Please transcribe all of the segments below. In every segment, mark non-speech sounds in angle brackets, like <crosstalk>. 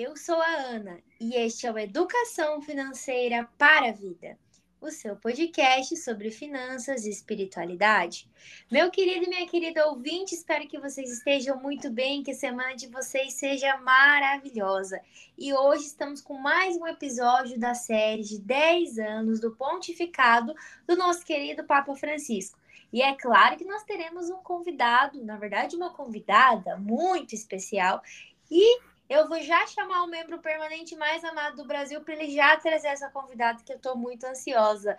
eu sou a Ana e este é o Educação Financeira para a Vida, o seu podcast sobre finanças e espiritualidade. Meu querido e minha querida ouvinte, espero que vocês estejam muito bem, que a semana de vocês seja maravilhosa. E hoje estamos com mais um episódio da série de 10 anos do pontificado do nosso querido Papa Francisco. E é claro que nós teremos um convidado, na verdade, uma convidada muito especial. E eu vou já chamar o membro permanente mais amado do Brasil para ele já trazer essa convidada que eu estou muito ansiosa.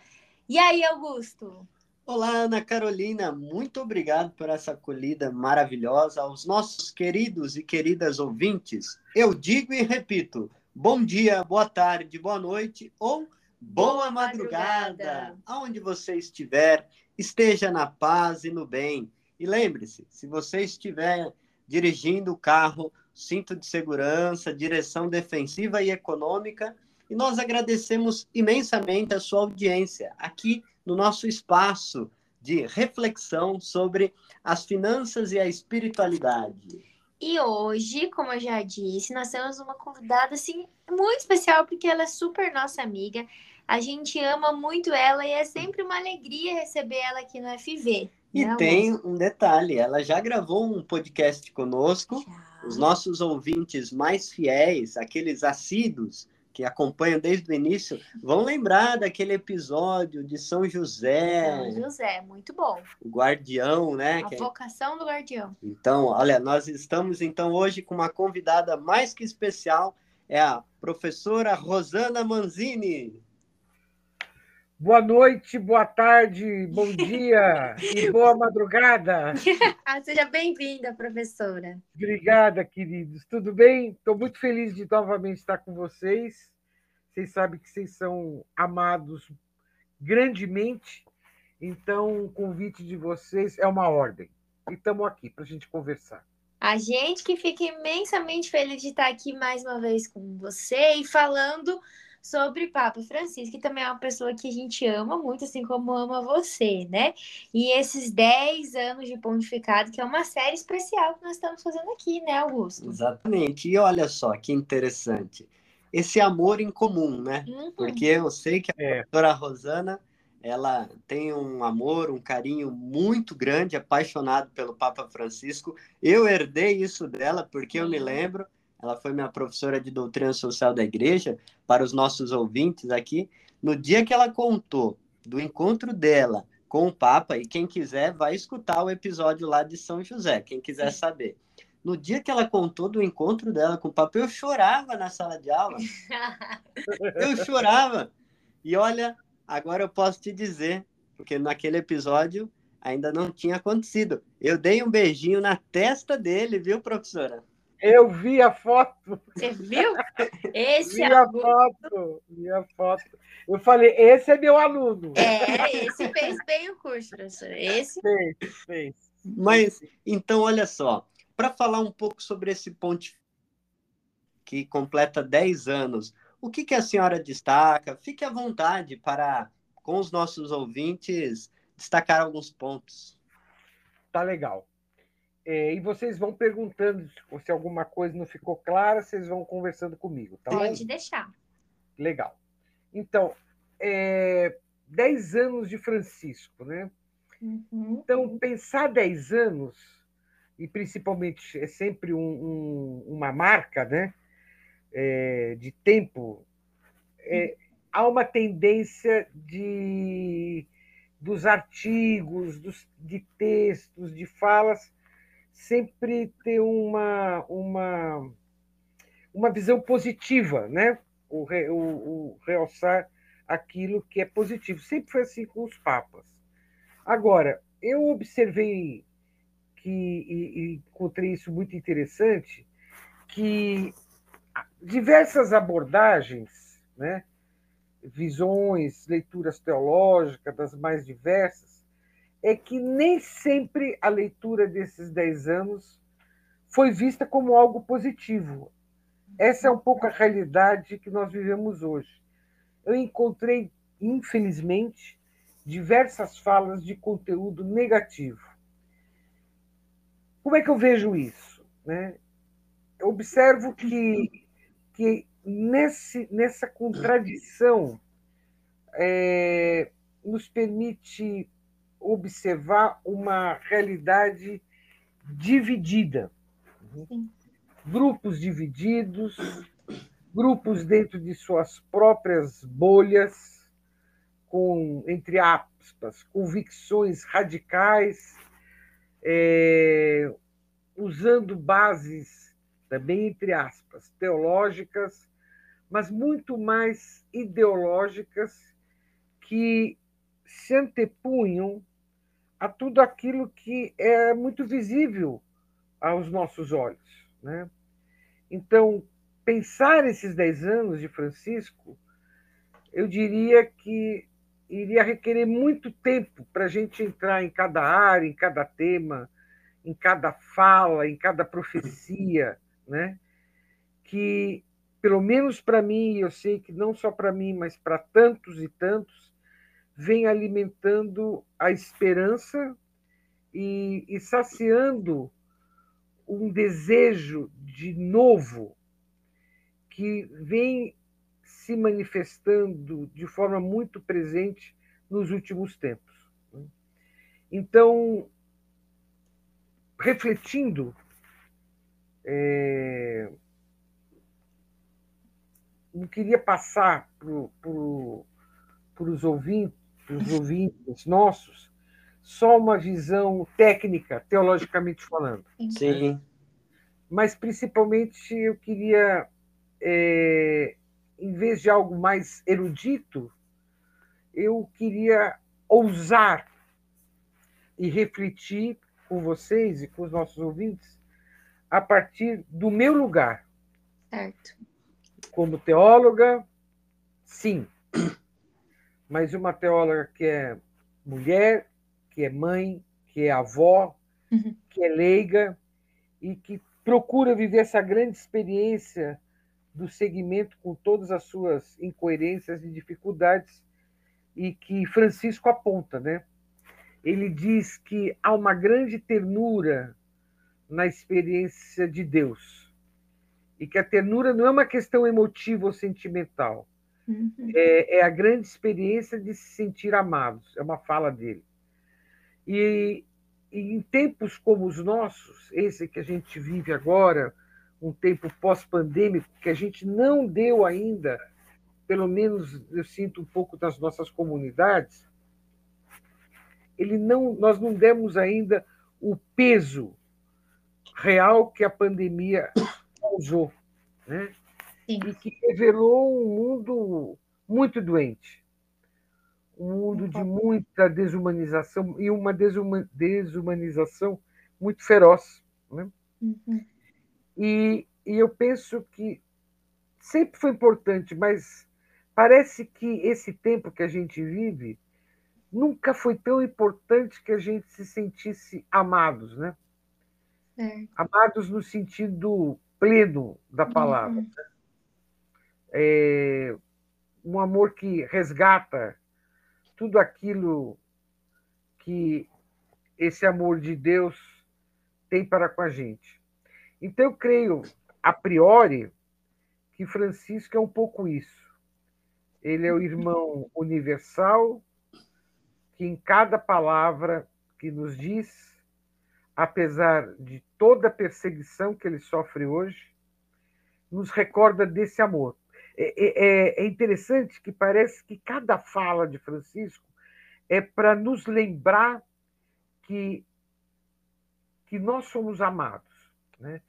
E aí, Augusto? Olá, Ana Carolina, muito obrigado por essa acolhida maravilhosa aos nossos queridos e queridas ouvintes. Eu digo e repito: bom dia, boa tarde, boa noite ou boa, madrugada. madrugada. Aonde você estiver, esteja na paz e no bem. E lembre-se, se você estiver dirigindo o carro, cinto de segurança, direção defensiva e econômica. E nós agradecemos imensamente a sua audiência aqui no nosso espaço de reflexão sobre as finanças e a espiritualidade. E hoje, como eu já disse, nós temos uma convidada assim muito especial porque ela é super nossa amiga. A gente ama muito ela e é sempre uma alegria receber ela aqui no FV. E né, tem um detalhe, ela já gravou um podcast conosco. Já os nossos ouvintes mais fiéis, aqueles assíduos que acompanham desde o início, vão lembrar daquele episódio de São José. São José, muito bom. O guardião, né? A é vocação do guardião. Então, olha, nós estamos então hoje com uma convidada mais que especial, é a professora Rosana Manzini. Boa noite, boa tarde, bom <laughs> dia e boa madrugada. Ah, seja bem-vinda, professora. Obrigada, queridos. Tudo bem? Estou muito feliz de novamente estar com vocês. Vocês sabem que vocês são amados grandemente, então o convite de vocês é uma ordem. E estamos aqui para a gente conversar. A gente que fica imensamente feliz de estar aqui mais uma vez com você e falando sobre Papa Francisco, que também é uma pessoa que a gente ama muito, assim como ama você, né? E esses 10 anos de pontificado, que é uma série especial que nós estamos fazendo aqui, né, Augusto? Exatamente. E olha só que interessante. Esse amor em comum, né? Uhum. Porque eu sei que a é. doutora Rosana ela tem um amor, um carinho muito grande, apaixonado pelo Papa Francisco. Eu herdei isso dela porque eu me lembro ela foi minha professora de doutrina social da igreja, para os nossos ouvintes aqui. No dia que ela contou do encontro dela com o Papa, e quem quiser vai escutar o episódio lá de São José, quem quiser saber. No dia que ela contou do encontro dela com o Papa, eu chorava na sala de aula. <laughs> Eu chorava. E olha, agora eu posso te dizer, porque naquele episódio ainda não tinha acontecido. Eu dei um beijinho na testa dele, viu, professora? Eu vi a foto. Você viu? Esse vi a foto. Vi a foto. Eu falei, esse é meu aluno. É, esse fez bem o curso, professor. Esse fez, fez. Mas, então, olha só, para falar um pouco sobre esse ponte que completa 10 anos, o que, que a senhora destaca? Fique à vontade para, com os nossos ouvintes, destacar alguns pontos. Tá legal. É, e vocês vão perguntando se alguma coisa não ficou clara, vocês vão conversando comigo, tá Pode bom? deixar. Legal. Então, é, 10 anos de Francisco, né? Uhum. Então, pensar 10 anos, e principalmente é sempre um, um, uma marca né? É, de tempo, é, há uma tendência de dos artigos, dos, de textos, de falas, sempre ter uma, uma, uma visão positiva, né? O, o, o realçar aquilo que é positivo. Sempre foi assim com os papas. Agora, eu observei que, e, e encontrei isso muito interessante, que diversas abordagens, né, visões, leituras teológicas das mais diversas, é que nem sempre a leitura desses dez anos foi vista como algo positivo. Essa é um pouco a realidade que nós vivemos hoje. Eu encontrei, infelizmente, diversas falas de conteúdo negativo. Como é que eu vejo isso? Né? Eu observo que, que nesse, nessa contradição é, nos permite observar uma realidade dividida. Sim. Grupos divididos, grupos dentro de suas próprias bolhas, com, entre aspas, convicções radicais, é, usando bases, também entre aspas, teológicas, mas muito mais ideológicas que se antepunham a tudo aquilo que é muito visível aos nossos olhos. Né? Então, pensar esses dez anos de Francisco, eu diria que iria requerer muito tempo para a gente entrar em cada área, em cada tema, em cada fala, em cada profecia, né? que, pelo menos para mim, eu sei que não só para mim, mas para tantos e tantos, vem alimentando a esperança e, e saciando um desejo de novo que vem se manifestando de forma muito presente nos últimos tempos. Né? Então, refletindo, é, não queria passar para os ouvintes, ouvintes nossos só uma visão técnica, teologicamente falando. Sim. Mas, principalmente, eu queria é, em vez de algo mais erudito, eu queria ousar e refletir com vocês e com os nossos ouvintes a partir do meu lugar. Certo. Como teóloga, sim. Mas uma teóloga que é mulher, que é mãe, que é avó, uhum. que é leiga e que procura viver essa grande experiência do segmento com todas as suas incoerências e dificuldades e que Francisco aponta, né? Ele diz que há uma grande ternura na experiência de Deus e que a ternura não é uma questão emotiva ou sentimental, uhum. é, é, a grande experiência de se sentir amados. É uma fala dele. E, e em tempos como os nossos, esse que a gente vive agora, um tempo pós-pandêmico que a gente não deu ainda, pelo menos eu sinto um pouco das nossas comunidades, ele não, nós não demos ainda o peso real que a pandemia <coughs> causou, né? Sim. E que revelou um mundo muito doente, um mundo de muita desumanização e uma desumanização muito feroz, né? Uhum. E, e eu penso que sempre foi importante, mas parece que esse tempo que a gente vive nunca foi tão importante que a gente se sentisse amados, né? É. Amados no sentido pleno da palavra. Uhum. É, um amor que resgata tudo aquilo que esse amor de Deus tem para com a gente. Então, eu creio, a priori, que Francisco é um pouco isso. Ele é o irmão universal que, em cada palavra que nos diz, apesar de toda a perseguição que ele sofre hoje, nos recorda desse amor. É, é, é interessante que parece que cada fala de Francisco é para nos lembrar que, que nós somos amados né?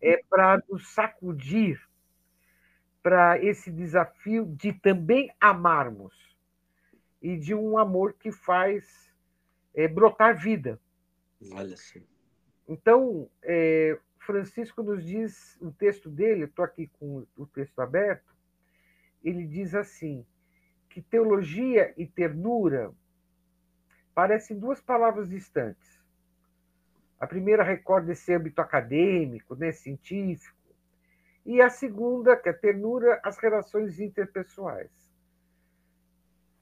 é para nos sacudir para esse desafio de também amarmos e de um amor que faz é, brotar vida. Olha assim. Então, é, Francisco nos diz, o texto dele, estou aqui com o texto aberto, ele diz assim, que teologia e ternura parecem duas palavras distantes. A primeira recorda esse âmbito acadêmico, né, científico, e a segunda, que é ternura, as relações interpessoais.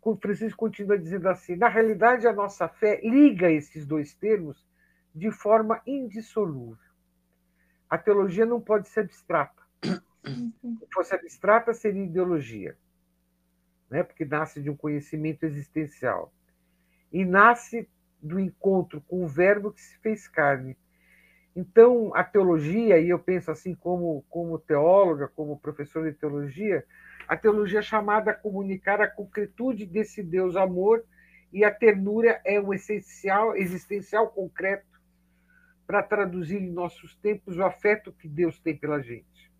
O Francisco continua dizendo assim: na realidade, a nossa fé liga esses dois termos de forma indissolúvel. A teologia não pode ser abstrata. Uhum. Se fosse abstrata, seria ideologia, né? porque nasce de um conhecimento existencial. E nasce do encontro com o Verbo que se fez carne. Então, a teologia, e eu penso assim como, como teóloga, como professor de teologia, a teologia é chamada a comunicar a concretude desse Deus amor e a ternura é o essencial, existencial concreto para traduzir em nossos tempos o afeto que Deus tem pela gente.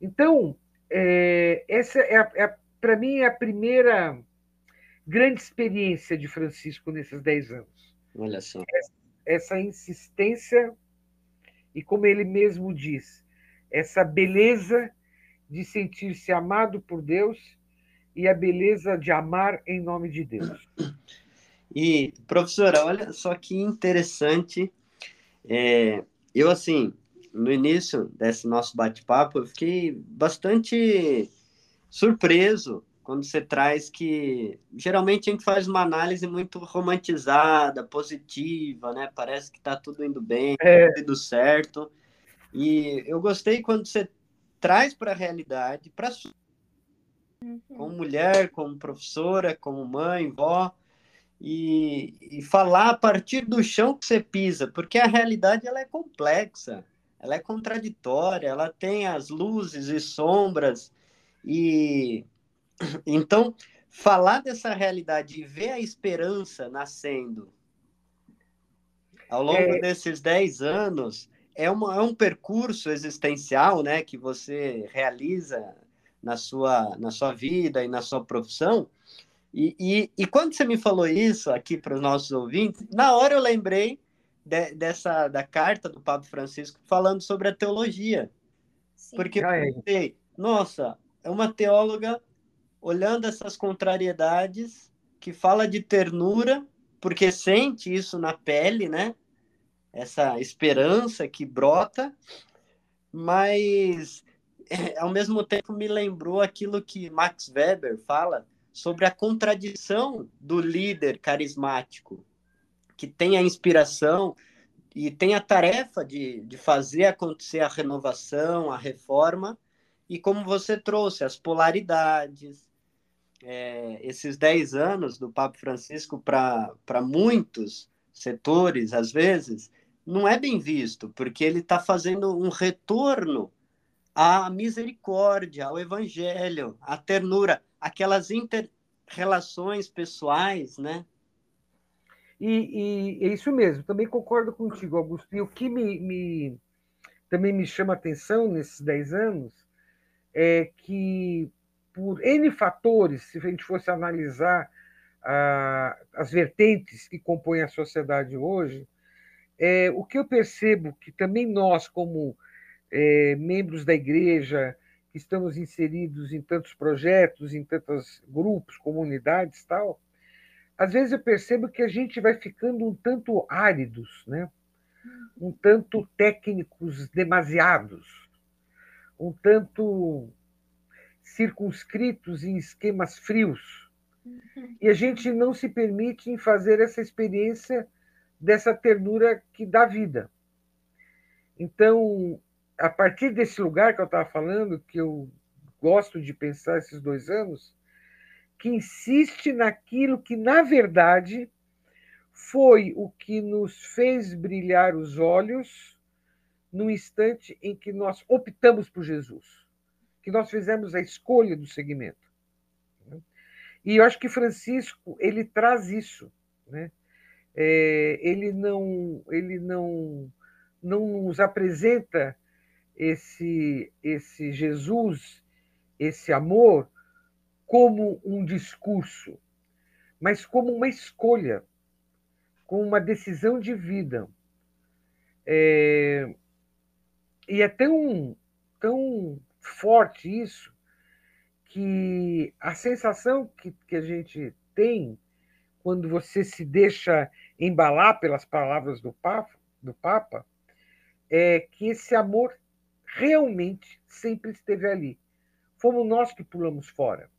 Então, é, essa é, é para mim é a primeira grande experiência de Francisco nesses dez anos. Olha só. Essa, essa insistência e, como ele mesmo diz, essa beleza de sentir-se amado por Deus e a beleza de amar em nome de Deus. E, professora, olha só que interessante. É, eu, assim, no início desse nosso bate-papo, eu fiquei bastante surpreso quando você traz que geralmente a gente faz uma análise muito romantizada, positiva, né? Parece que está tudo indo bem, é. tudo certo. E eu gostei quando você traz para a realidade, para uhum. como mulher, como professora, como mãe, vó, e, e falar a partir do chão que você pisa, porque a realidade ela é complexa, ela é contraditória, ela tem as luzes e sombras e <clears throat> então falar dessa realidade e ver a esperança nascendo ao longo é... desses 10 anos é, uma, é um percurso existencial né, que você realiza na sua, na sua vida e na sua profissão. E, e, e quando você me falou isso aqui para os nossos ouvintes, na hora eu lembrei de, dessa da carta do Papa Francisco falando sobre a teologia. Sim. Porque eu pensei, nossa, é uma teóloga olhando essas contrariedades, que fala de ternura, porque sente isso na pele, né? essa esperança que brota, mas é, ao mesmo tempo me lembrou aquilo que Max Weber fala sobre a contradição do líder carismático, que tem a inspiração e tem a tarefa de, de fazer acontecer a renovação, a reforma, e como você trouxe, as polaridades, é, esses 10 anos do Papa Francisco para muitos setores, às vezes, não é bem visto, porque ele está fazendo um retorno à misericórdia, ao evangelho, à ternura, aquelas inter-relações pessoais, né? E, e, é isso mesmo, também concordo contigo, Augusto. E o que me, me, também me chama atenção nesses 10 anos é que, por N fatores, se a gente fosse analisar ah, as vertentes que compõem a sociedade hoje, é, o que eu percebo que também nós, como é, membros da igreja, que estamos inseridos em tantos projetos, em tantos grupos, comunidades tal, às vezes eu percebo que a gente vai ficando um tanto áridos, né? um tanto técnicos demasiados, um tanto circunscritos em esquemas frios. E a gente não se permite em fazer essa experiência dessa ternura que dá vida. Então, a partir desse lugar que eu estava falando, que eu gosto de pensar esses dois anos, que insiste naquilo que, na verdade, foi o que nos fez brilhar os olhos no instante em que nós optamos por Jesus, que nós fizemos a escolha do segmento. E eu acho que Francisco ele traz isso, né? é, ele não ele não não nos apresenta esse esse Jesus esse amor como um discurso mas como uma escolha como uma decisão de vida é, e é tão tão forte isso que a sensação que, que a gente tem quando você se deixa embalar pelas palavras do Papa, do Papa é que esse amor realmente sempre esteve ali. Fomos nós que pulamos fora.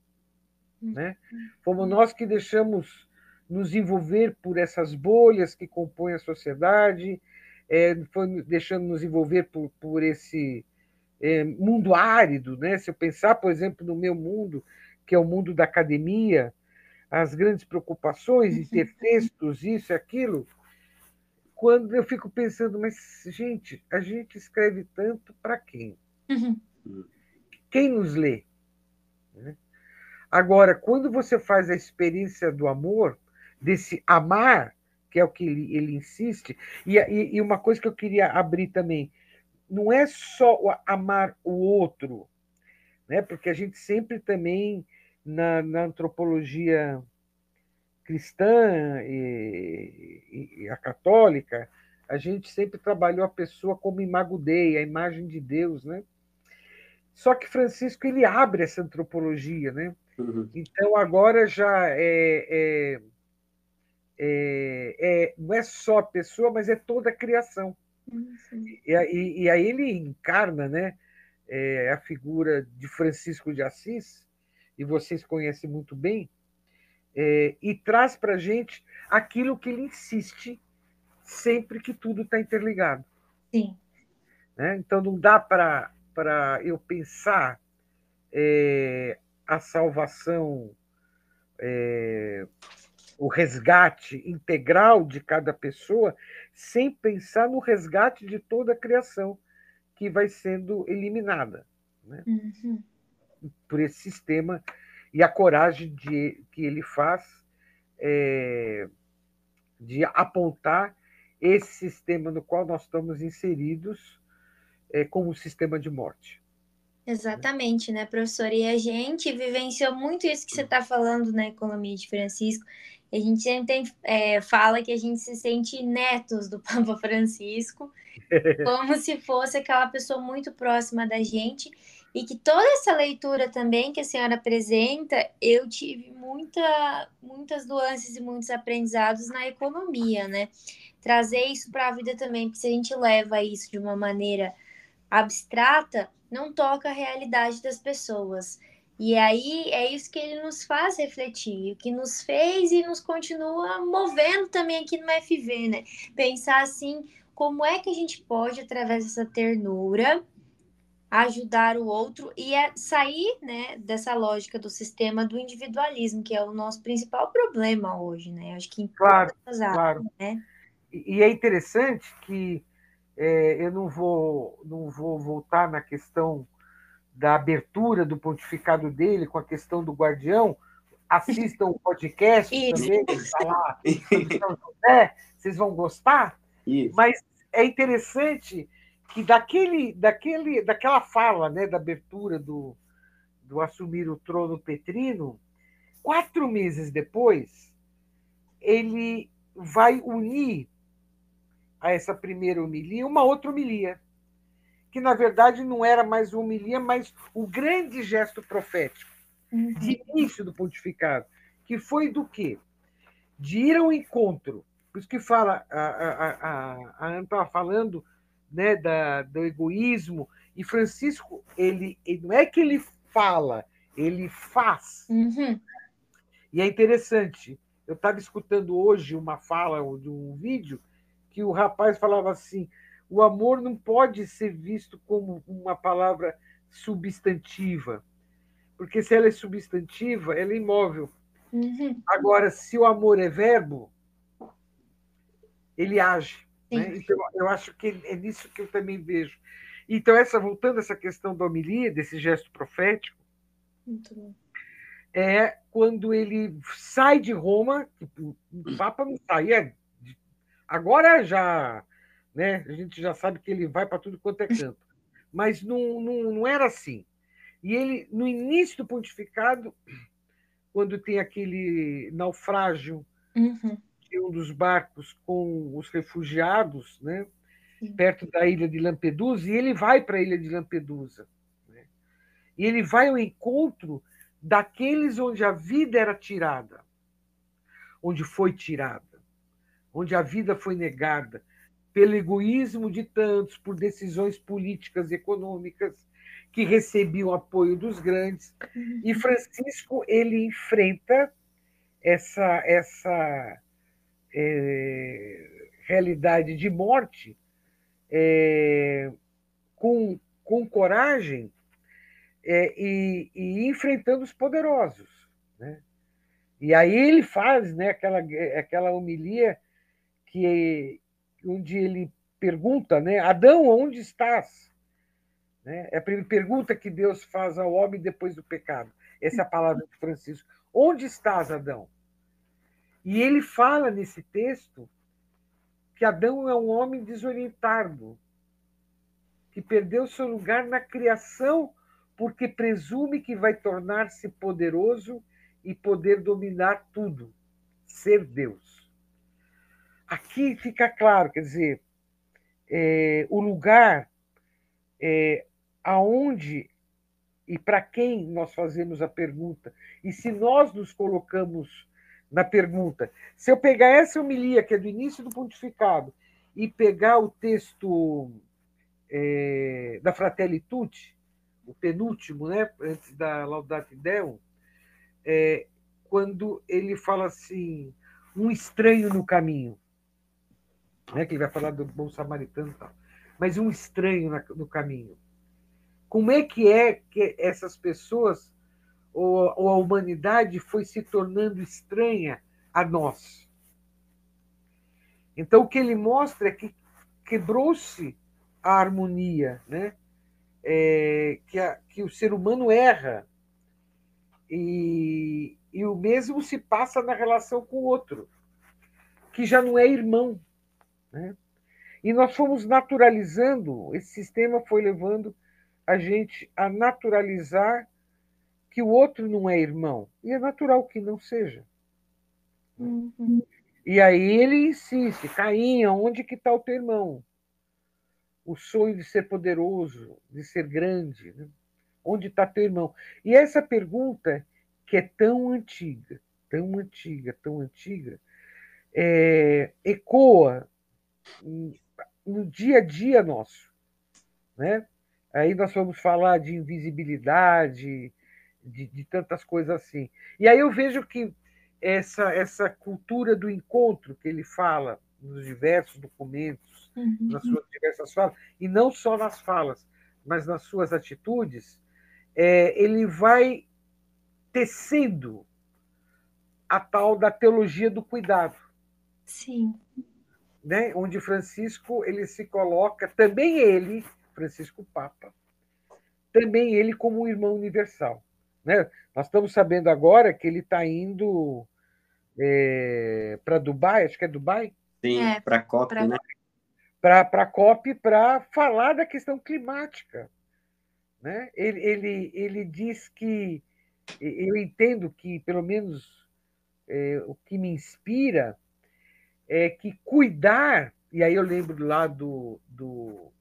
Né? Fomos nós que deixamos nos envolver por essas bolhas que compõem a sociedade, é, foi deixando nos envolver por, por esse é, mundo árido, né? Se eu pensar, por exemplo, no meu mundo, que é o mundo da academia, as grandes preocupações de ter textos, isso e aquilo, quando eu fico pensando, mas, gente, a gente escreve tanto para quem? Uhum. Quem nos lê? Agora, quando você faz a experiência do amor, desse amar, que é o que ele, ele insiste, e, e, uma coisa que eu queria abrir também, não é só amar o outro, né? porque a gente sempre também, na, na antropologia cristã e, e, a católica, a gente sempre trabalhou a pessoa como imago Dei, a imagem de Deus, né? Só que Francisco ele abre essa antropologia, né? Uhum. Então agora já é, é, é, é, não é só a pessoa, mas é toda a criação. Uhum. E, e, e, aí ele encarna, né? É, a figura de Francisco de Assis, e vocês conhecem muito bem, é, e traz para a gente aquilo que ele insiste sempre que tudo está interligado. Sim. Né? Então não dá para eu pensar é, a salvação, é, o resgate integral de cada pessoa, sem pensar no resgate de toda a criação que vai sendo eliminada né? uhum. por esse sistema e a coragem de, que ele faz é, de apontar esse sistema no qual nós estamos inseridos é, como um sistema de morte. Exatamente, né, professor? E a gente vivenciou muito isso que você está falando na economia de Francisco. A gente sempre tem, é, fala que a gente se sente netos do <laughs> Papa Francisco, como se fosse aquela pessoa muito próxima da gente e que toda essa leitura também que a senhora apresenta, eu tive muita, muitas nuances e muitos aprendizados na economia, né? Trazer isso para a vida também, porque se a gente leva isso de uma maneira abstrata, não toca a realidade das pessoas. E aí é isso que ele nos faz refletir, o que nos fez e nos continua movendo também aqui no FV, né? Pensar assim, como é que a gente pode, através dessa ternura, ajudar o outro e é sair né, dessa lógica do sistema do individualismo, que é o nosso principal problema hoje, né? Acho que em claro, claro. né? E é interessante que eu não vou, não vou voltar na questão da abertura do pontificado dele com a questão do guardião. Assistam o podcast também, está lá, <laughs> vocês vão gostar. Isso. Mas é interessante que daquele, daquele, daquela fala, né, da abertura do, do assumir o trono petrino, quatro meses depois, ele vai unir a essa primeira homilia uma outra homilia, que na verdade não era mais uma homilia, mas o grande gesto profético uhum. de início do pontificado, que foi do quê? De ir ao encontro. Por isso que fala, a, a, a, a Ana estava falando né, da, do egoísmo. E Francisco, ele, ele, não é que ele fala, ele faz. Uhum. E é interessante. Eu estava escutando hoje uma fala de um vídeo que o rapaz falava assim: o amor não pode ser visto como uma palavra substantiva, porque se ela é substantiva, ela é imóvel. Uhum. Agora, se o amor é verbo, ele age. Né? Então, eu acho que é nisso que eu também vejo. Então, essa voltando a essa questão da homilia, desse gesto profético, é quando ele sai de Roma, tipo, o Papa não saía. Agora já, né, a gente já sabe que ele vai para tudo quanto é canto. Mas não, não, não era assim. E ele, no início do pontificado, quando tem aquele naufrágio uhum um dos barcos com os refugiados, né, perto da ilha de Lampedusa, e ele vai para a ilha de Lampedusa. Né? E ele vai ao encontro daqueles onde a vida era tirada, onde foi tirada, onde a vida foi negada, pelo egoísmo de tantos, por decisões políticas e econômicas que recebiam apoio dos grandes. E uhum. Francisco ele enfrenta essa essa é, realidade de morte é, com, com coragem é, e, e, enfrentando os poderosos. Né? E aí ele faz né, aquela, aquela homilia que onde ele pergunta, né, Adão, onde estás? Né? É a primeira pergunta que Deus faz ao homem depois do pecado. Essa é a palavra de Francisco. Onde estás, Adão? E ele fala nesse texto que Adão é um homem desorientado, que perdeu seu lugar na criação porque presume que vai tornar-se poderoso e poder dominar tudo, ser Deus. Aqui fica claro, quer dizer, é, o lugar é, aonde e para quem nós fazemos a pergunta, e se nós nos colocamos na pergunta. Se eu pegar essa homilia, que é do início do pontificado, e pegar o texto é, da Fratelli Tutti, o penúltimo, né, antes da Laudate Deum, é, quando ele fala assim, um estranho no caminho, né, que ele vai falar do bom samaritano e tal, mas um estranho no caminho. Como é que é que essas pessoas ou, ou a humanidade foi se tornando estranha a nós. Então, o que ele mostra é que quebrou-se a harmonia, né? É, que, a, que o ser humano erra. E, e o mesmo se passa na relação com o outro, que já não é irmão. Né? E nós fomos naturalizando, esse sistema foi levando a gente a naturalizar que o outro não é irmão. E é natural que não seja. Uhum. E aí ele insiste, Caim, onde que está o teu irmão? O sonho de ser poderoso, de ser grande. Né? Onde está teu irmão? E essa pergunta, que é tão antiga, tão antiga, tão antiga, é, ecoa no dia a dia nosso. Né? Aí nós vamos falar de invisibilidade, de, de tantas coisas assim. E aí eu vejo que essa, essa cultura do encontro que ele fala nos diversos documentos, uhum. nas suas diversas falas, e não só nas falas, mas nas suas atitudes, é, ele vai tecendo a tal da teologia do cuidado. Sim. Né? Onde Francisco ele se coloca, também ele, Francisco Papa, também ele como um irmão universal. Né? Nós estamos sabendo agora que ele está indo é, para Dubai, acho que é Dubai? Sim, é, para a COP, pra... né? Para a COP para falar da questão climática. Né? Ele, ele, ele diz que, eu entendo que, pelo menos, é, o que me inspira é que cuidar, e aí eu lembro lá do, do,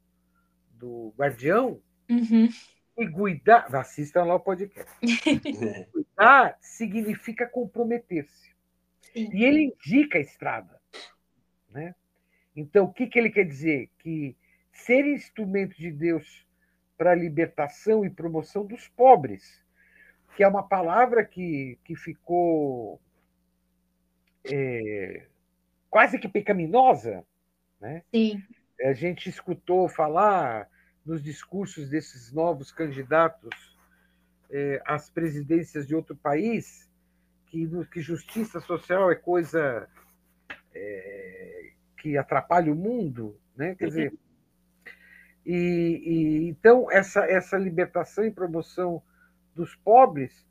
do Guardião, uhum. E cuidar, assistam lá o podcast. <laughs> cuidar significa comprometer-se. E ele indica a estrada. Né? Então, o que, que ele quer dizer? Que ser instrumento de Deus para a libertação e promoção dos pobres, que é uma palavra que, que ficou é, quase que pecaminosa. Né? Sim. A gente escutou falar nos discursos desses novos candidatos é, às presidências de outro país que, que justiça social é coisa é, que atrapalha o mundo, né? Quer dizer, e, e, então essa essa libertação e promoção dos pobres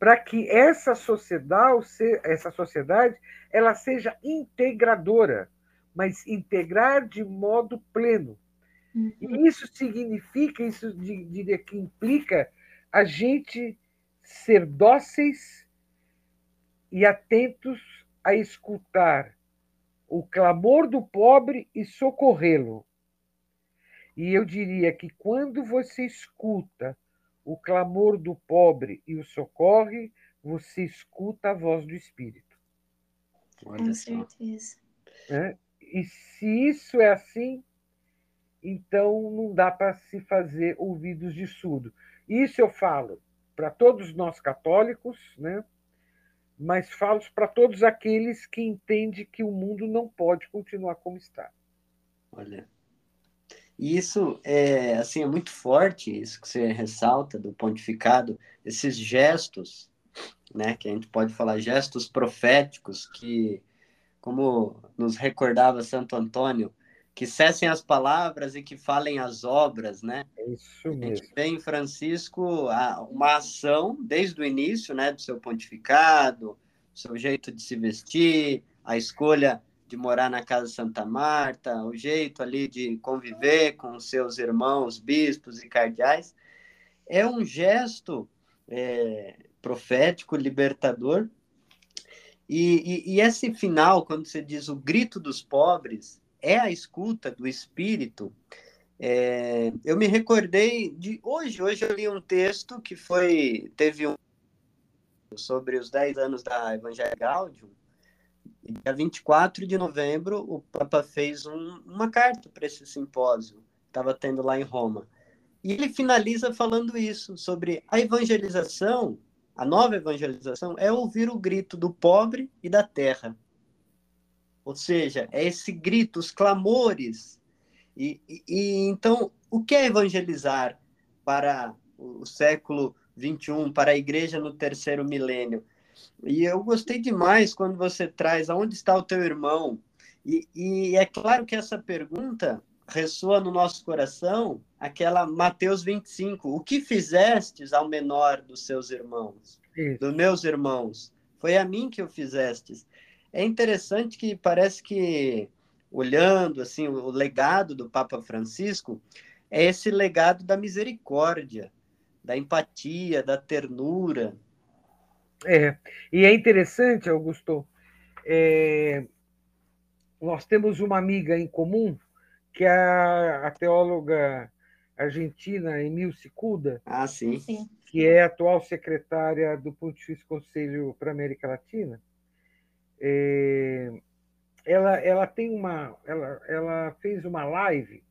para que essa sociedade essa sociedade ela seja integradora, mas integrar de modo pleno Uhum. E isso significa, isso diria que implica a gente ser dóceis e atentos a escutar o clamor do pobre e socorrê-lo. E eu diria que quando você escuta o clamor do pobre e o socorre, você escuta a voz do Espírito. Com certeza. É? E se isso é assim, então não dá para se fazer ouvidos de surdo. Isso eu falo para todos nós católicos, né? mas falo para todos aqueles que entendem que o mundo não pode continuar como está. Olha. E isso é assim é muito forte, isso que você ressalta do pontificado, esses gestos, né, que a gente pode falar gestos proféticos que como nos recordava Santo Antônio, que cessem as palavras e que falem as obras, né? É isso mesmo. A gente tem em Francisco uma ação desde o início, né, do seu pontificado, seu jeito de se vestir, a escolha de morar na casa Santa Marta, o jeito ali de conviver com seus irmãos bispos e cardeais, é um gesto é, profético, libertador. E, e, e esse final, quando você diz o grito dos pobres, é a escuta do Espírito. É, eu me recordei de hoje. Hoje eu li um texto que foi teve um sobre os 10 anos da Evangelho Gaudium. Dia 24 de novembro, o Papa fez um, uma carta para esse simpósio estava tendo lá em Roma. E ele finaliza falando isso, sobre a evangelização, a nova evangelização, é ouvir o grito do pobre e da terra. Ou seja, é esse grito, os clamores. E, e, e então, o que é evangelizar para o século 21, para a igreja no terceiro milênio? E eu gostei demais quando você traz aonde está o teu irmão. E, e é claro que essa pergunta ressoa no nosso coração aquela Mateus 25. O que fizestes ao menor dos seus irmãos? Isso. Dos meus irmãos? Foi a mim que o fizestes. É interessante que parece que, olhando assim o legado do Papa Francisco, é esse legado da misericórdia, da empatia, da ternura. É, e é interessante, Augusto, é, nós temos uma amiga em comum, que é a, a teóloga argentina Emil Cicuda, ah, sim. que é atual secretária do Pontifício Conselho para a América Latina. É, ela, ela tem uma, ela, ela fez uma live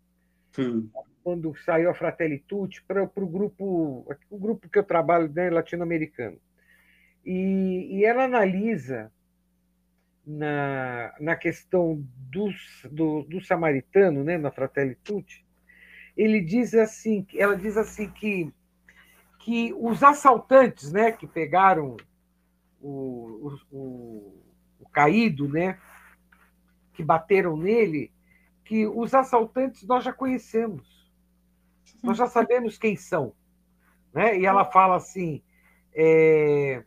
Sim. quando saiu a Fratelli Tutti para o grupo, o grupo que eu trabalho né, latino-americano. E, e ela analisa na, na questão dos, do, do samaritano, né, na Fratelli Tutti, ele diz assim, ela diz assim que que os assaltantes, né, que pegaram o, o, o caído, né, que bateram nele, que os assaltantes nós já conhecemos, nós já sabemos quem são, né? E ela fala assim, é,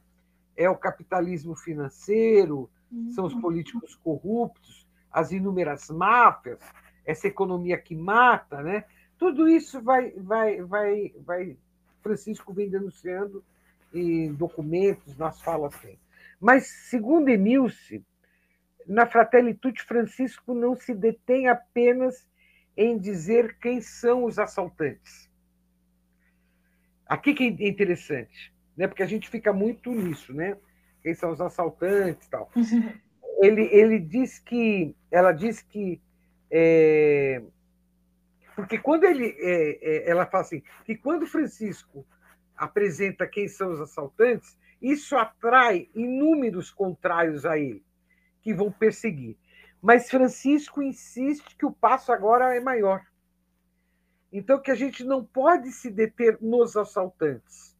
é o capitalismo financeiro, são os políticos corruptos, as inúmeras máfias, essa economia que mata, né? Tudo isso vai, vai, vai, vai. Francisco vem denunciando em documentos, nas falas. Mas, segundo Emilce, na Fratelli Tutti, Francisco não se detém apenas em dizer quem são os assaltantes. Aqui que é interessante, né? porque a gente fica muito nisso, né? Quem são os assaltantes tal. <laughs> Ele, ele diz que, ela diz que, é, porque quando ele, é, é, ela fala assim, que quando Francisco apresenta quem são os assaltantes, isso atrai inúmeros contrários a ele, que vão perseguir. Mas Francisco insiste que o passo agora é maior. Então, que a gente não pode se deter nos assaltantes,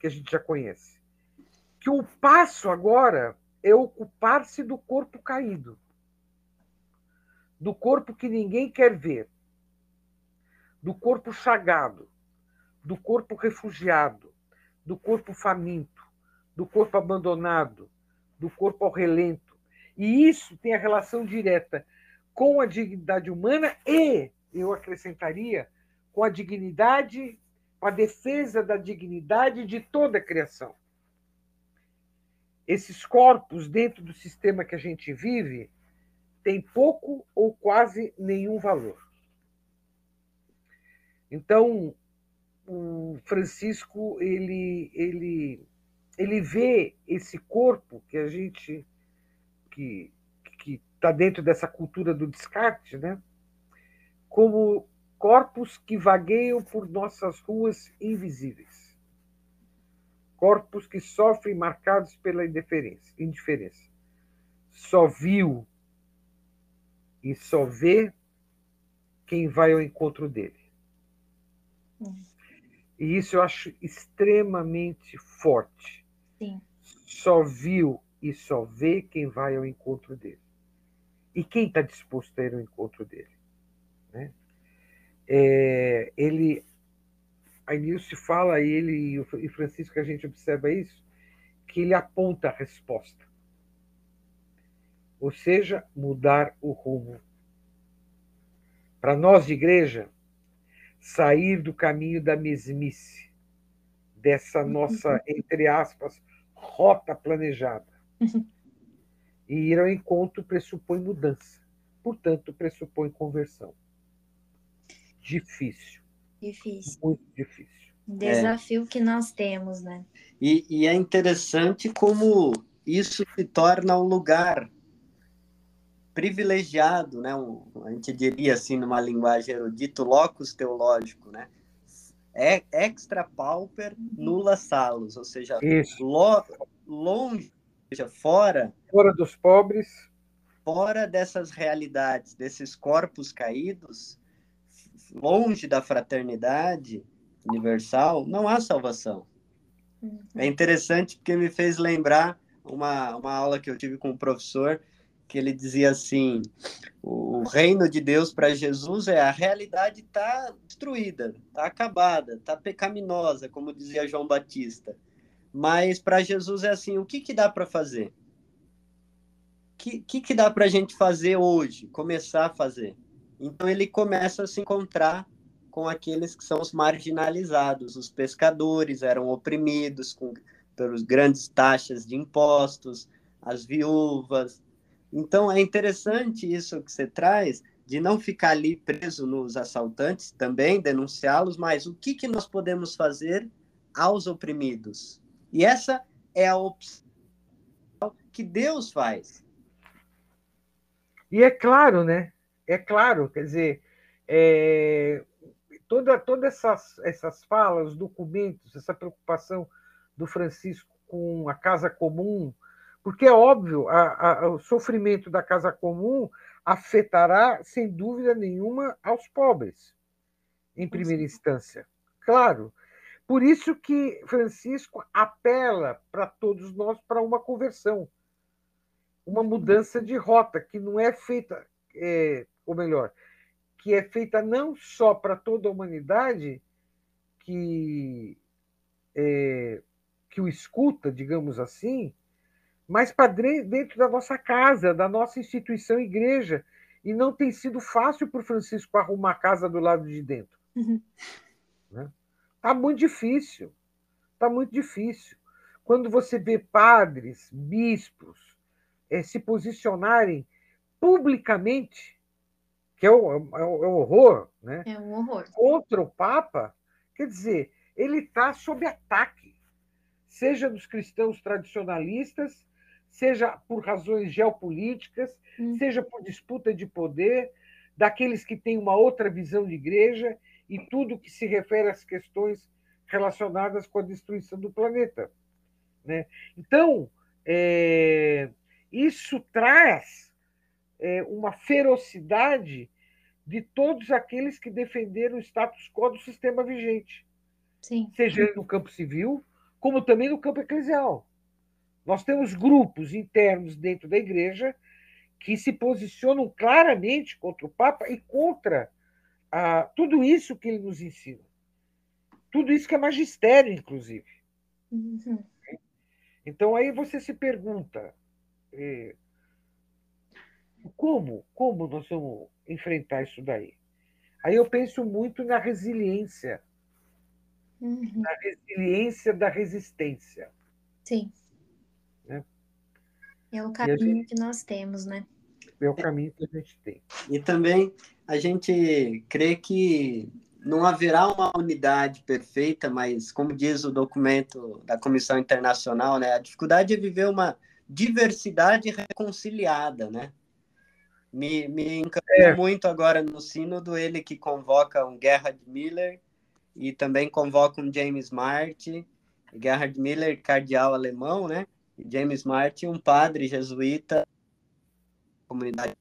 que a gente já conhece. Que o passo agora é ocupar-se do corpo caído, do corpo que ninguém quer ver, do corpo chagado, do corpo refugiado, do corpo faminto, do corpo abandonado, do corpo ao relento. E isso tem a relação direta com a dignidade humana e, eu acrescentaria, com a dignidade, a defesa da dignidade de toda a criação. Esses corpos dentro do sistema que a gente vive têm pouco ou quase nenhum valor. Então, o Francisco ele ele ele vê esse corpo que a gente que está dentro dessa cultura do descarte, né? Como corpos que vagueiam por nossas ruas invisíveis. Corpos que sofrem marcados pela indiferença. indiferença. Só viu e só vê quem vai ao encontro dele. Hum. E isso eu acho extremamente forte. Sim. Só viu e só vê quem vai ao encontro dele. E quem está disposto a ir ao encontro dele. Né? É, ele, a Nilce fala, ele e Francisco, a gente observa isso, que ele aponta a resposta. Ou seja, mudar o rumo. Para nós de igreja, sair do caminho da mesmice, dessa nossa, entre aspas, rota planejada. E ir ao encontro pressupõe mudança, portanto, pressupõe conversão. Difícil. Difícil. Muito difícil. Desafio é. que nós temos, né? E, e é interessante como isso se torna um lugar privilegiado, né? Um, a gente diria assim numa linguagem erudita, locus teológico, né? É extra pauper nulla salus, ou seja, lo, longe, ou seja, fora fora dos pobres, fora dessas realidades, desses corpos caídos, longe da fraternidade universal, não há salvação. Uhum. É interessante porque me fez lembrar uma, uma aula que eu tive com um professor que ele dizia assim: o reino de Deus para Jesus é a realidade está destruída, está acabada, está pecaminosa, como dizia João Batista. Mas para Jesus é assim: o que, que dá para fazer? O que, que, que dá para a gente fazer hoje? Começar a fazer. Então ele começa a se encontrar com aqueles que são os marginalizados. Os pescadores eram oprimidos com, pelos grandes taxas de impostos, as viúvas, então, é interessante isso que você traz, de não ficar ali preso nos assaltantes, também denunciá-los, mas o que, que nós podemos fazer aos oprimidos? E essa é a opção que Deus faz. E é claro, né? É claro, quer dizer, é, toda, todas essas, essas falas, documentos, essa preocupação do Francisco com a casa comum, porque é óbvio, a, a, o sofrimento da casa comum afetará, sem dúvida nenhuma, aos pobres, em primeira instância. Claro. Por isso que Francisco apela para todos nós para uma conversão, uma mudança de rota, que não é feita, é, ou melhor, que é feita não só para toda a humanidade que, é, que o escuta, digamos assim, mas para dentro da nossa casa, da nossa instituição igreja. E não tem sido fácil para o Francisco arrumar a casa do lado de dentro. Está uhum. né? Tá muito difícil. Está muito difícil. Quando você vê padres, bispos, é, se posicionarem publicamente, que é o, é o, é o horror, né? É um horror. Contra o Papa, quer dizer, ele está sob ataque, seja dos cristãos tradicionalistas, seja por razões geopolíticas, hum. seja por disputa de poder, daqueles que têm uma outra visão de igreja e tudo que se refere às questões relacionadas com a destruição do planeta. Né? Então, é, isso traz é, uma ferocidade de todos aqueles que defenderam o status quo do sistema vigente, Sim. seja no campo civil, como também no campo eclesial. Nós temos grupos internos dentro da igreja que se posicionam claramente contra o Papa e contra ah, tudo isso que ele nos ensina. Tudo isso que é magistério, inclusive. Uhum. Então aí você se pergunta eh, como, como nós vamos enfrentar isso daí? Aí eu penso muito na resiliência, uhum. na resiliência da resistência. Sim. É o caminho gente... que nós temos, né? É o caminho que a gente tem. E também a gente crê que não haverá uma unidade perfeita, mas como diz o documento da Comissão Internacional, né, a dificuldade é viver uma diversidade reconciliada, né? Me, me encantou é. muito agora no sínodo ele que convoca um Gerhard Miller e também convoca um James Martin, Gerhard Miller, cardeal alemão, né? James Martin, um padre jesuíta, comunidade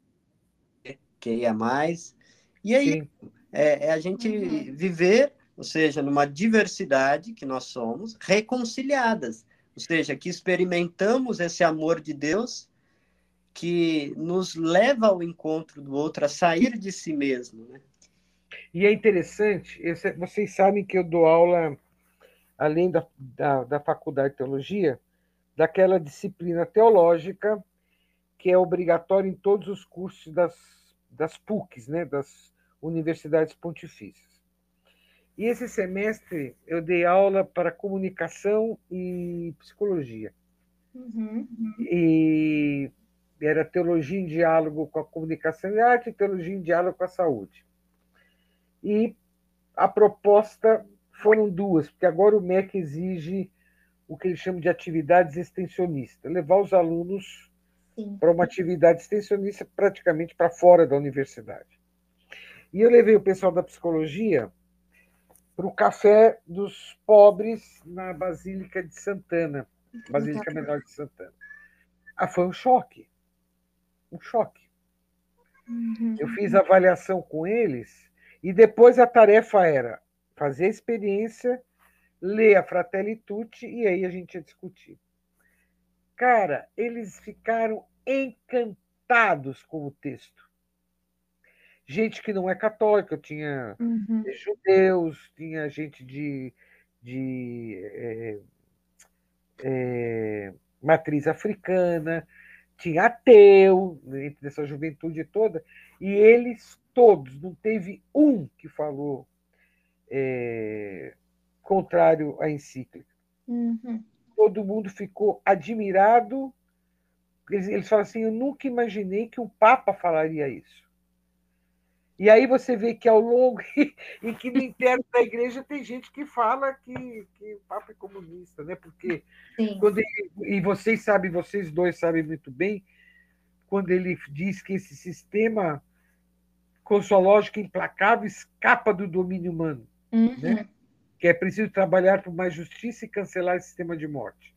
que ia mais, E aí é, é, a gente uhum. viver, ou seja, numa diversidade que nós somos, reconciliadas, ou seja, que experimentamos esse amor de Deus que nos leva ao encontro do outro, a sair de si mesmo. Né? E é interessante, vocês sabem que eu dou aula, além da, da, da faculdade de teologia, daquela disciplina teológica que é obrigatória em todos os cursos das, das PUCs, né, das universidades pontifícias. E esse semestre eu dei aula para comunicação e psicologia. Uhum. E era teologia em diálogo com a comunicação e arte, e teologia em diálogo com a saúde. E a proposta foram duas, porque agora o MEC exige o que eles chamam de atividades extensionistas, levar os alunos Sim. para uma atividade extensionista praticamente para fora da universidade. E eu levei o pessoal da psicologia para o café dos pobres na Basílica de Santana, Basílica Menor de Santana. Ah, foi um choque um choque. Uhum. Eu fiz avaliação com eles e depois a tarefa era fazer a experiência, ler a Fratelli Tutti e aí a gente ia discutir. Cara, eles ficaram encantados com o texto. Gente que não é católica, tinha uhum. judeus, tinha gente de, de é, é, matriz africana, tinha ateu entre essa juventude toda, e eles todos, não teve um que falou é, contrário à encíclica. Uhum. Todo mundo ficou admirado. Eles, eles falam assim: eu nunca imaginei que um Papa falaria isso. E aí você vê que ao longo, <laughs> e que no interno da igreja tem gente que fala que, que o Papa é comunista, né? Porque quando ele, e vocês sabem, vocês dois sabem muito bem, quando ele diz que esse sistema consológico implacável escapa do domínio humano, uhum. né? que é preciso trabalhar por mais justiça e cancelar o sistema de morte.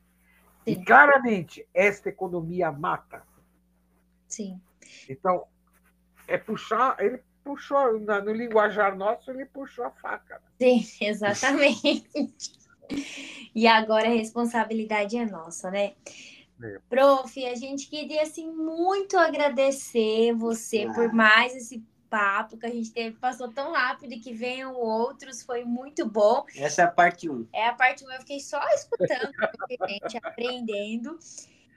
Sim. E claramente, esta economia mata. Sim. Então, é puxar, ele puxou, no linguajar nosso, ele puxou a faca. Sim, <laughs> exatamente. e agora a responsabilidade é nossa, né? É. Prof, a gente queria assim muito agradecer você ah. por mais esse papo que a gente teve, passou tão rápido e que venham outros, foi muito bom. Essa é a parte 1. Um. É a parte 1, um, eu fiquei só escutando, gente, <laughs> aprendendo.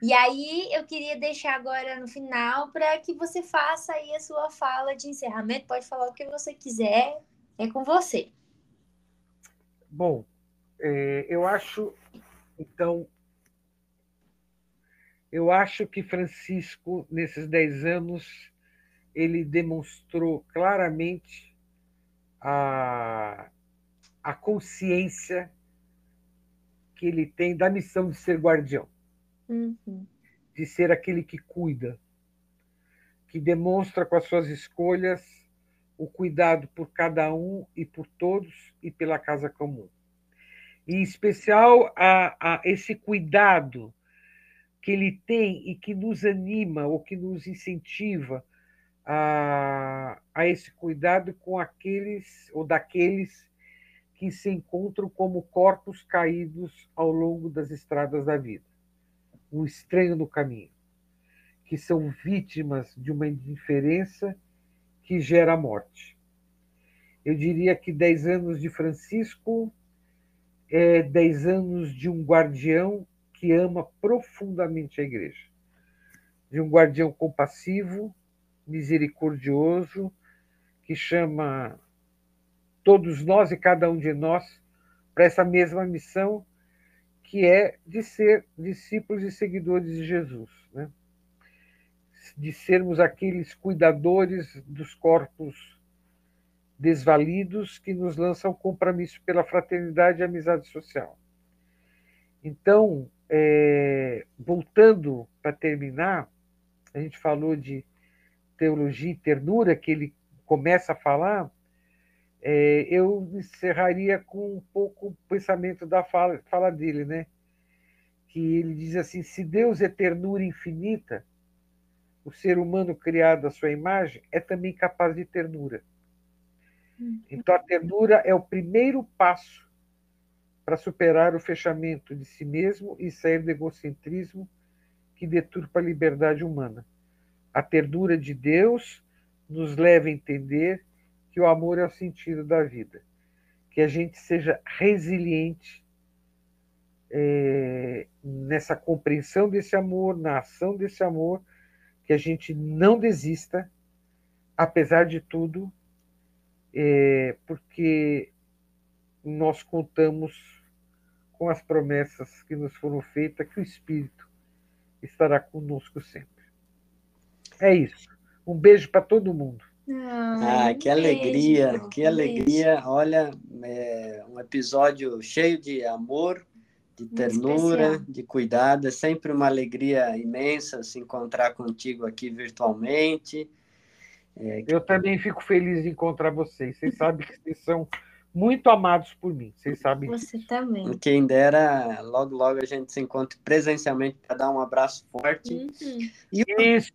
E aí eu queria deixar agora no final para que você faça aí a sua fala de encerramento. Pode falar o que você quiser, é com você. Bom, é, eu acho, então, eu acho que Francisco, nesses dez anos, ele demonstrou claramente a, a consciência que ele tem da missão de ser guardião uhum. de ser aquele que cuida, que demonstra com as suas escolhas o cuidado por cada um e por todos e pela casa comum. E, em especial, a, a esse cuidado que ele tem e que nos anima ou que nos incentiva a, a esse cuidado com aqueles ou daqueles que se encontram como corpos caídos ao longo das estradas da vida um estranho no caminho, que são vítimas de uma indiferença que gera a morte. Eu diria que dez anos de Francisco é dez anos de um guardião que ama profundamente a igreja, de um guardião compassivo, misericordioso, que chama todos nós e cada um de nós para essa mesma missão que é de ser discípulos e seguidores de Jesus, né? de sermos aqueles cuidadores dos corpos desvalidos que nos lançam compromisso pela fraternidade e amizade social. Então, é, voltando para terminar, a gente falou de teologia e ternura, que ele começa a falar, é, eu encerraria com um pouco o pensamento da fala, fala dele, né? Que ele diz assim: se Deus é ternura infinita, o ser humano criado à sua imagem é também capaz de ternura. Então, a ternura é o primeiro passo para superar o fechamento de si mesmo e sair do egocentrismo que deturpa a liberdade humana. A ternura de Deus nos leva a entender que o amor é o sentido da vida, que a gente seja resiliente é, nessa compreensão desse amor, na ação desse amor, que a gente não desista, apesar de tudo, é, porque nós contamos com as promessas que nos foram feitas, que o Espírito estará conosco sempre. É isso. Um beijo para todo mundo. Ah, que alegria, beijo, que alegria. Beijo. Olha, é um episódio cheio de amor, de ternura, de cuidado. É sempre uma alegria imensa se encontrar contigo aqui virtualmente. É, que... Eu também fico feliz de encontrar vocês. Vocês <laughs> sabem que vocês são muito amados por mim. Vocês sabem. Você disso. também. Quem dera, logo, logo a gente se encontre presencialmente para dar um abraço forte. Uhum. E Isso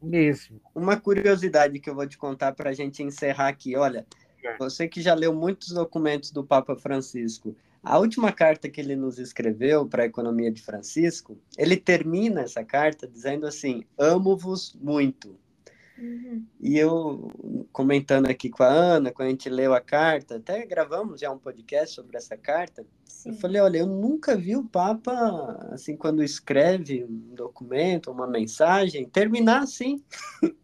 mesmo. Uma curiosidade que eu vou te contar para a gente encerrar aqui. Olha, é. você que já leu muitos documentos do Papa Francisco, a última carta que ele nos escreveu para a economia de Francisco, ele termina essa carta dizendo assim: Amo-vos muito. Uhum. E eu, comentando aqui com a Ana, quando a gente leu a carta, até gravamos já um podcast sobre essa carta, Sim. eu falei, olha, eu nunca vi o Papa, assim, quando escreve um documento, uma mensagem, terminar assim. <laughs>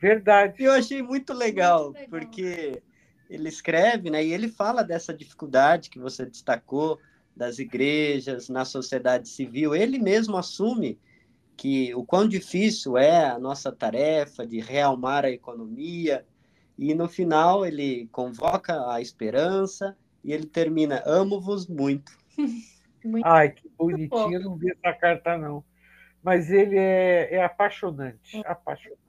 Verdade. E eu achei muito legal, muito legal, porque ele escreve, né, e ele fala dessa dificuldade que você destacou, das igrejas, na sociedade civil, ele mesmo assume que o quão difícil é a nossa tarefa de realmar a economia, e no final ele convoca a esperança e ele termina: Amo-vos muito. <laughs> muito. Ai, que bonitinho, eu não vi essa carta, não. Mas ele é, é apaixonante, é. apaixonante.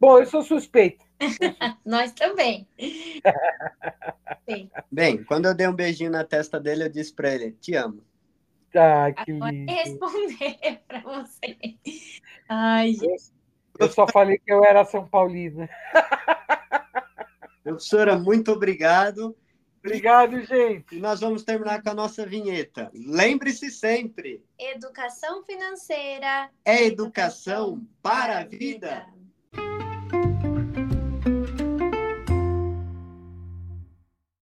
Bom, eu sou suspeito. <laughs> Nós também. <laughs> Bem, quando eu dei um beijinho na testa dele, eu disse para ele: Te amo. Que lindo. responder <laughs> para você. Ai, gente. Eu só falei que eu era São Paulina. Professora, muito obrigado. Obrigado, gente. E nós vamos terminar com a nossa vinheta. Lembre-se sempre: educação financeira é educação, educação para a vida. vida.